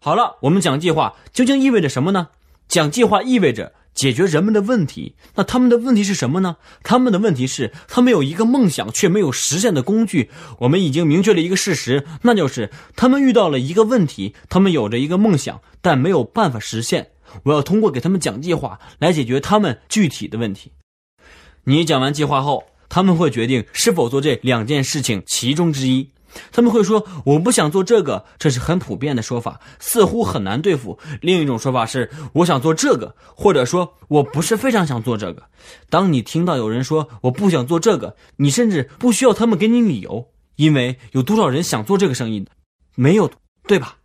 好了，我们讲计划究竟意味着什么呢？讲计划意味着解决人们的问题。那他们的问题是什么呢？他们的问题是，他们有一个梦想，却没有实现的工具。我们已经明确了一个事实，那就是他们遇到了一个问题。他们有着一个梦想，但没有办法实现。我要通过给他们讲计划来解决他们具体的问题。你讲完计划后，他们会决定是否做这两件事情其中之一。他们会说：“我不想做这个。”这是很普遍的说法，似乎很难对付。另一种说法是：“我想做这个，或者说我不是非常想做这个。”当你听到有人说“我不想做这个”，你甚至不需要他们给你理由，因为有多少人想做这个生意的？没有，对吧？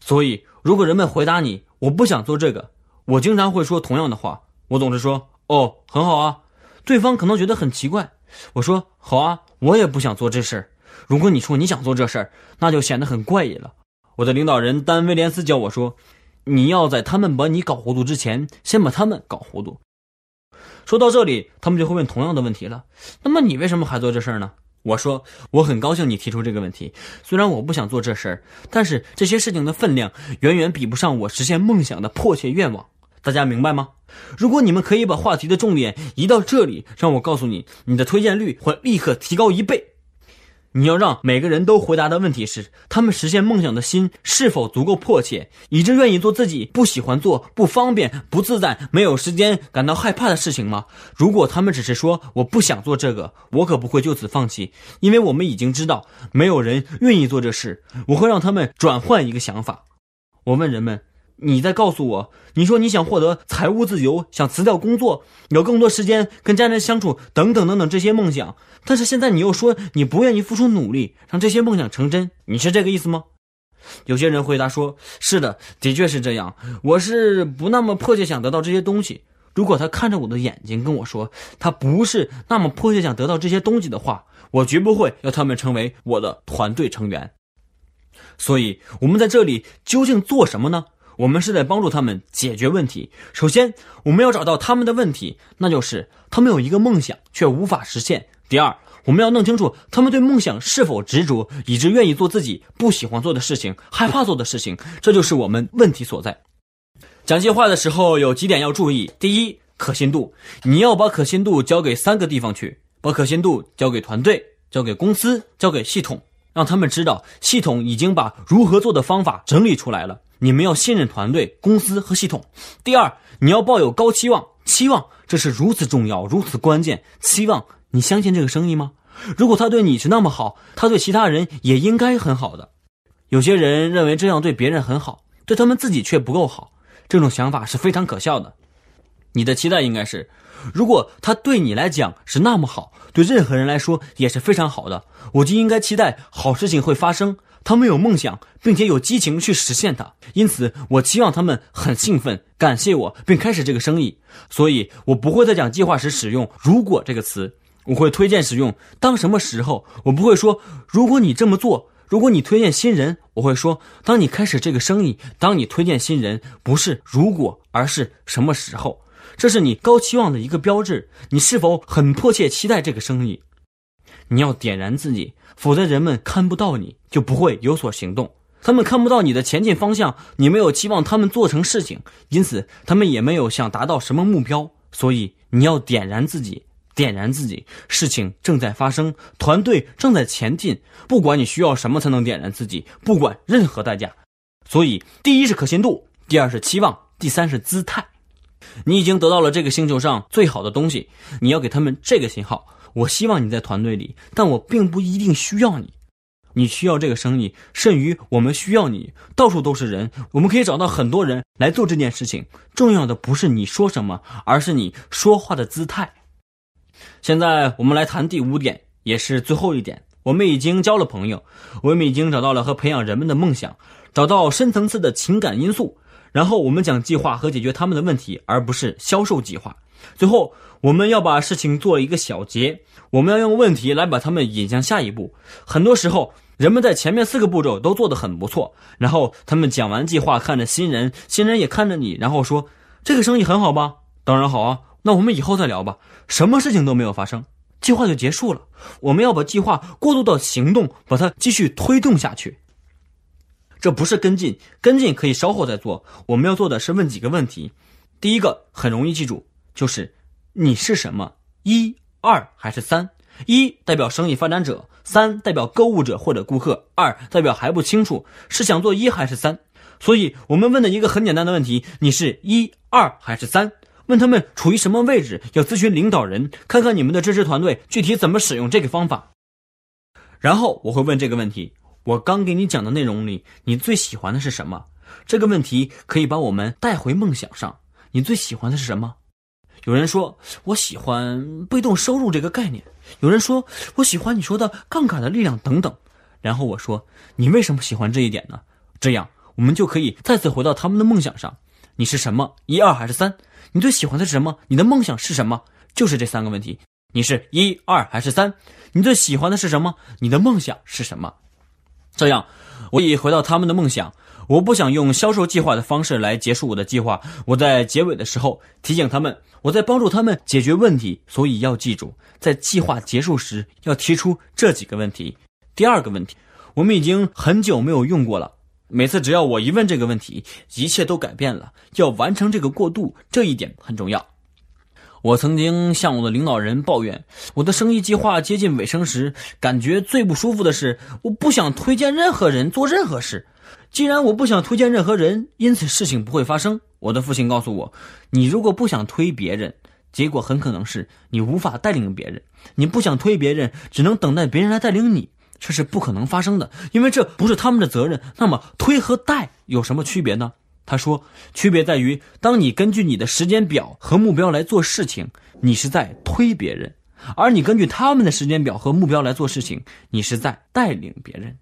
所以，如果人们回答你“我不想做这个”，我经常会说同样的话。我总是说：“哦，很好啊。”对方可能觉得很奇怪。我说：“好啊，我也不想做这事儿。”如果你说你想做这事儿，那就显得很怪异了。我的领导人丹·威廉斯教我说：“你要在他们把你搞糊涂之前，先把他们搞糊涂。”说到这里，他们就会问同样的问题了：“那么你为什么还做这事儿呢？”我说：“我很高兴你提出这个问题。虽然我不想做这事儿，但是这些事情的分量远远比不上我实现梦想的迫切愿望。大家明白吗？如果你们可以把话题的重点移到这里，让我告诉你，你的推荐率会立刻提高一倍。”你要让每个人都回答的问题是：他们实现梦想的心是否足够迫切，以致愿意做自己不喜欢做、不方便、不自在、没有时间、感到害怕的事情吗？如果他们只是说我不想做这个，我可不会就此放弃，因为我们已经知道没有人愿意做这事。我会让他们转换一个想法。我问人们。你在告诉我，你说你想获得财务自由，想辞掉工作，有更多时间跟家人相处，等等等等这些梦想。但是现在你又说你不愿意付出努力让这些梦想成真，你是这个意思吗？有些人回答说：“是的，的确是这样。我是不那么迫切想得到这些东西。如果他看着我的眼睛跟我说他不是那么迫切想得到这些东西的话，我绝不会要他们成为我的团队成员。所以，我们在这里究竟做什么呢？”我们是在帮助他们解决问题。首先，我们要找到他们的问题，那就是他们有一个梦想却无法实现。第二，我们要弄清楚他们对梦想是否执着，以致愿意做自己不喜欢做的事情、害怕做的事情。这就是我们问题所在。讲计划的时候有几点要注意：第一，可信度，你要把可信度交给三个地方去，把可信度交给团队、交给公司、交给系统，让他们知道系统已经把如何做的方法整理出来了。你们要信任团队、公司和系统。第二，你要抱有高期望，期望这是如此重要、如此关键。期望你相信这个生意吗？如果他对你是那么好，他对其他人也应该很好的。有些人认为这样对别人很好，对他们自己却不够好，这种想法是非常可笑的。你的期待应该是，如果他对你来讲是那么好，对任何人来说也是非常好的，我就应该期待好事情会发生。他们有梦想，并且有激情去实现它，因此我期望他们很兴奋，感谢我，并开始这个生意。所以，我不会在讲计划时使用“如果”这个词，我会推荐使用“当什么时候”。我不会说“如果你这么做”，如果你推荐新人，我会说“当你开始这个生意，当你推荐新人”，不是“如果”，而是什么时候。这是你高期望的一个标志。你是否很迫切期待这个生意？你要点燃自己。否则，人们看不到你就不会有所行动。他们看不到你的前进方向，你没有期望他们做成事情，因此他们也没有想达到什么目标。所以，你要点燃自己，点燃自己。事情正在发生，团队正在前进。不管你需要什么才能点燃自己，不管任何代价。所以，第一是可信度，第二是期望，第三是姿态。你已经得到了这个星球上最好的东西，你要给他们这个信号。我希望你在团队里，但我并不一定需要你。你需要这个生意，甚于我们需要你。到处都是人，我们可以找到很多人来做这件事情。重要的不是你说什么，而是你说话的姿态。现在我们来谈第五点，也是最后一点。我们已经交了朋友，我们已经找到了和培养人们的梦想，找到深层次的情感因素。然后我们讲计划和解决他们的问题，而不是销售计划。最后。我们要把事情做一个小结，我们要用问题来把他们引向下一步。很多时候，人们在前面四个步骤都做得很不错，然后他们讲完计划，看着新人，新人也看着你，然后说：“这个生意很好吧？”“当然好啊。”“那我们以后再聊吧。”什么事情都没有发生，计划就结束了。我们要把计划过渡到行动，把它继续推动下去。这不是跟进，跟进可以稍后再做。我们要做的是问几个问题。第一个很容易记住，就是你是什么？一、二还是三？一代表生意发展者，三代表购物者或者顾客，二代表还不清楚是想做一还是三。所以我们问的一个很简单的问题：你是一、二还是三？问他们处于什么位置，要咨询领导人，看看你们的支持团队具体怎么使用这个方法。然后我会问这个问题：我刚给你讲的内容里，你最喜欢的是什么？这个问题可以把我们带回梦想上。你最喜欢的是什么？有人说我喜欢被动收入这个概念，有人说我喜欢你说的杠杆的力量等等。然后我说你为什么喜欢这一点呢？这样我们就可以再次回到他们的梦想上。你是什么？一二还是三？你最喜欢的是什么？你的梦想是什么？就是这三个问题。你是一二还是三？你最喜欢的是什么？你的梦想是什么？这样，我已回到他们的梦想。我不想用销售计划的方式来结束我的计划。我在结尾的时候提醒他们，我在帮助他们解决问题。所以要记住，在计划结束时要提出这几个问题。第二个问题，我们已经很久没有用过了。每次只要我一问这个问题，一切都改变了。要完成这个过渡，这一点很重要。我曾经向我的领导人抱怨，我的生意计划接近尾声时，感觉最不舒服的是，我不想推荐任何人做任何事。既然我不想推荐任何人，因此事情不会发生。我的父亲告诉我，你如果不想推别人，结果很可能是你无法带领别人。你不想推别人，只能等待别人来带领你。这是不可能发生的，因为这不是他们的责任。那么推和带有什么区别呢？他说，区别在于，当你根据你的时间表和目标来做事情，你是在推别人；而你根据他们的时间表和目标来做事情，你是在带领别人。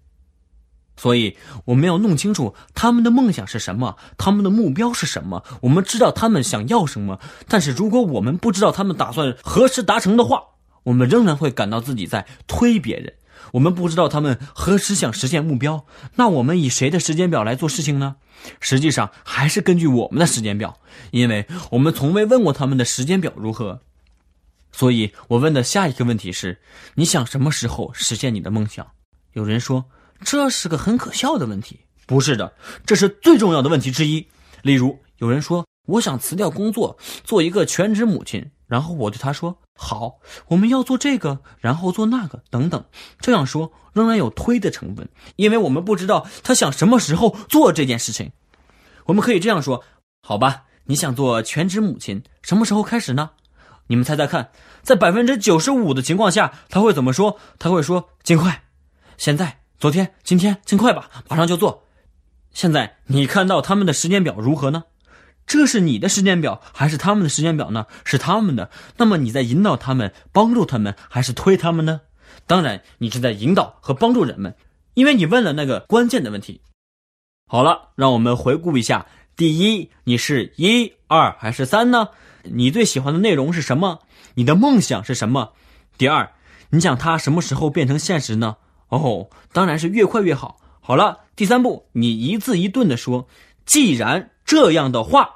所以，我们要弄清楚他们的梦想是什么，他们的目标是什么。我们知道他们想要什么，但是如果我们不知道他们打算何时达成的话，我们仍然会感到自己在推别人。我们不知道他们何时想实现目标，那我们以谁的时间表来做事情呢？实际上还是根据我们的时间表，因为我们从未问过他们的时间表如何。所以我问的下一个问题是：你想什么时候实现你的梦想？有人说这是个很可笑的问题。不是的，这是最重要的问题之一。例如，有人说我想辞掉工作，做一个全职母亲。然后我对他说：“好，我们要做这个，然后做那个，等等。”这样说仍然有推的成分，因为我们不知道他想什么时候做这件事情。我们可以这样说：“好吧，你想做全职母亲，什么时候开始呢？”你们猜猜看，在百分之九十五的情况下，他会怎么说？他会说：“尽快，现在，昨天，今天，尽快吧，马上就做。”现在你看到他们的时间表如何呢？这是你的时间表还是他们的时间表呢？是他们的。那么你在引导他们、帮助他们，还是推他们呢？当然，你是在引导和帮助人们，因为你问了那个关键的问题。好了，让我们回顾一下：第一，你是一、二还是三呢？你最喜欢的内容是什么？你的梦想是什么？第二，你想它什么时候变成现实呢？哦，当然是越快越好。好了，第三步，你一字一顿的说：既然这样的话。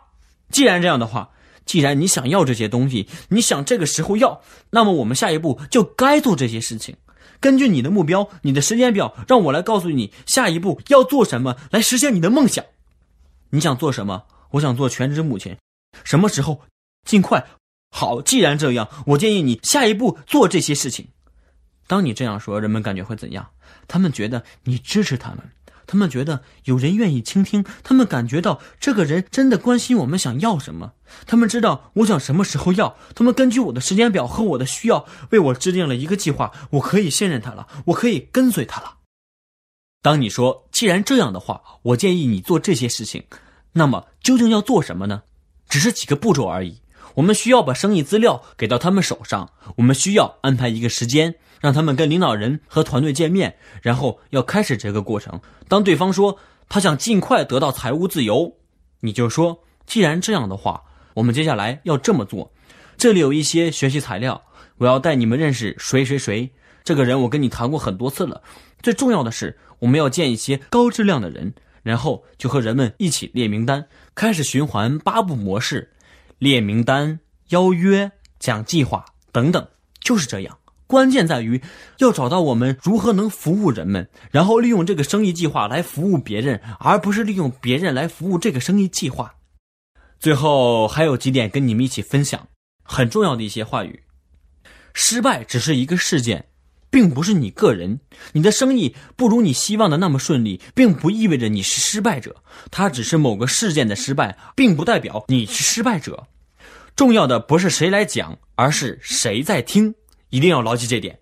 既然这样的话，既然你想要这些东西，你想这个时候要，那么我们下一步就该做这些事情。根据你的目标、你的时间表，让我来告诉你下一步要做什么来实现你的梦想。你想做什么？我想做全职母亲。什么时候？尽快。好，既然这样，我建议你下一步做这些事情。当你这样说，人们感觉会怎样？他们觉得你支持他们。他们觉得有人愿意倾听，他们感觉到这个人真的关心我们想要什么。他们知道我想什么时候要，他们根据我的时间表和我的需要为我制定了一个计划。我可以信任他了，我可以跟随他了。当你说既然这样的话，我建议你做这些事情，那么究竟要做什么呢？只是几个步骤而已。我们需要把生意资料给到他们手上，我们需要安排一个时间。让他们跟领导人和团队见面，然后要开始这个过程。当对方说他想尽快得到财务自由，你就说：既然这样的话，我们接下来要这么做。这里有一些学习材料，我要带你们认识谁谁谁。这个人我跟你谈过很多次了。最重要的是，我们要见一些高质量的人，然后就和人们一起列名单，开始循环八步模式：列名单、邀约、讲计划等等，就是这样。关键在于要找到我们如何能服务人们，然后利用这个生意计划来服务别人，而不是利用别人来服务这个生意计划。最后还有几点跟你们一起分享，很重要的一些话语：失败只是一个事件。并不是你个人，你的生意不如你希望的那么顺利，并不意味着你是失败者。它只是某个事件的失败，并不代表你是失败者。重要的不是谁来讲，而是谁在听。一定要牢记这点。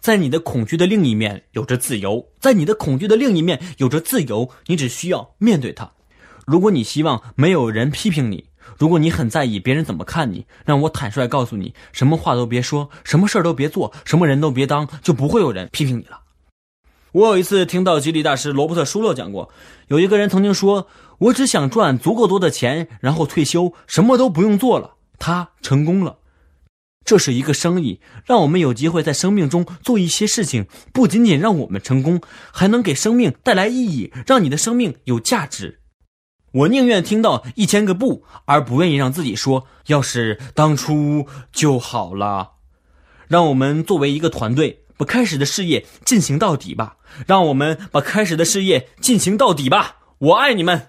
在你的恐惧的另一面有着自由，在你的恐惧的另一面有着自由，你只需要面对它。如果你希望没有人批评你。如果你很在意别人怎么看你，让我坦率告诉你，什么话都别说，什么事儿都别做，什么人都别当，就不会有人批评你了。我有一次听到激励大师罗伯特·舒勒讲过，有一个人曾经说：“我只想赚足够多的钱，然后退休，什么都不用做了。”他成功了。这是一个生意，让我们有机会在生命中做一些事情，不仅仅让我们成功，还能给生命带来意义，让你的生命有价值。我宁愿听到一千个不，而不愿意让自己说“要是当初就好了”。让我们作为一个团队，把开始的事业进行到底吧。让我们把开始的事业进行到底吧。我爱你们，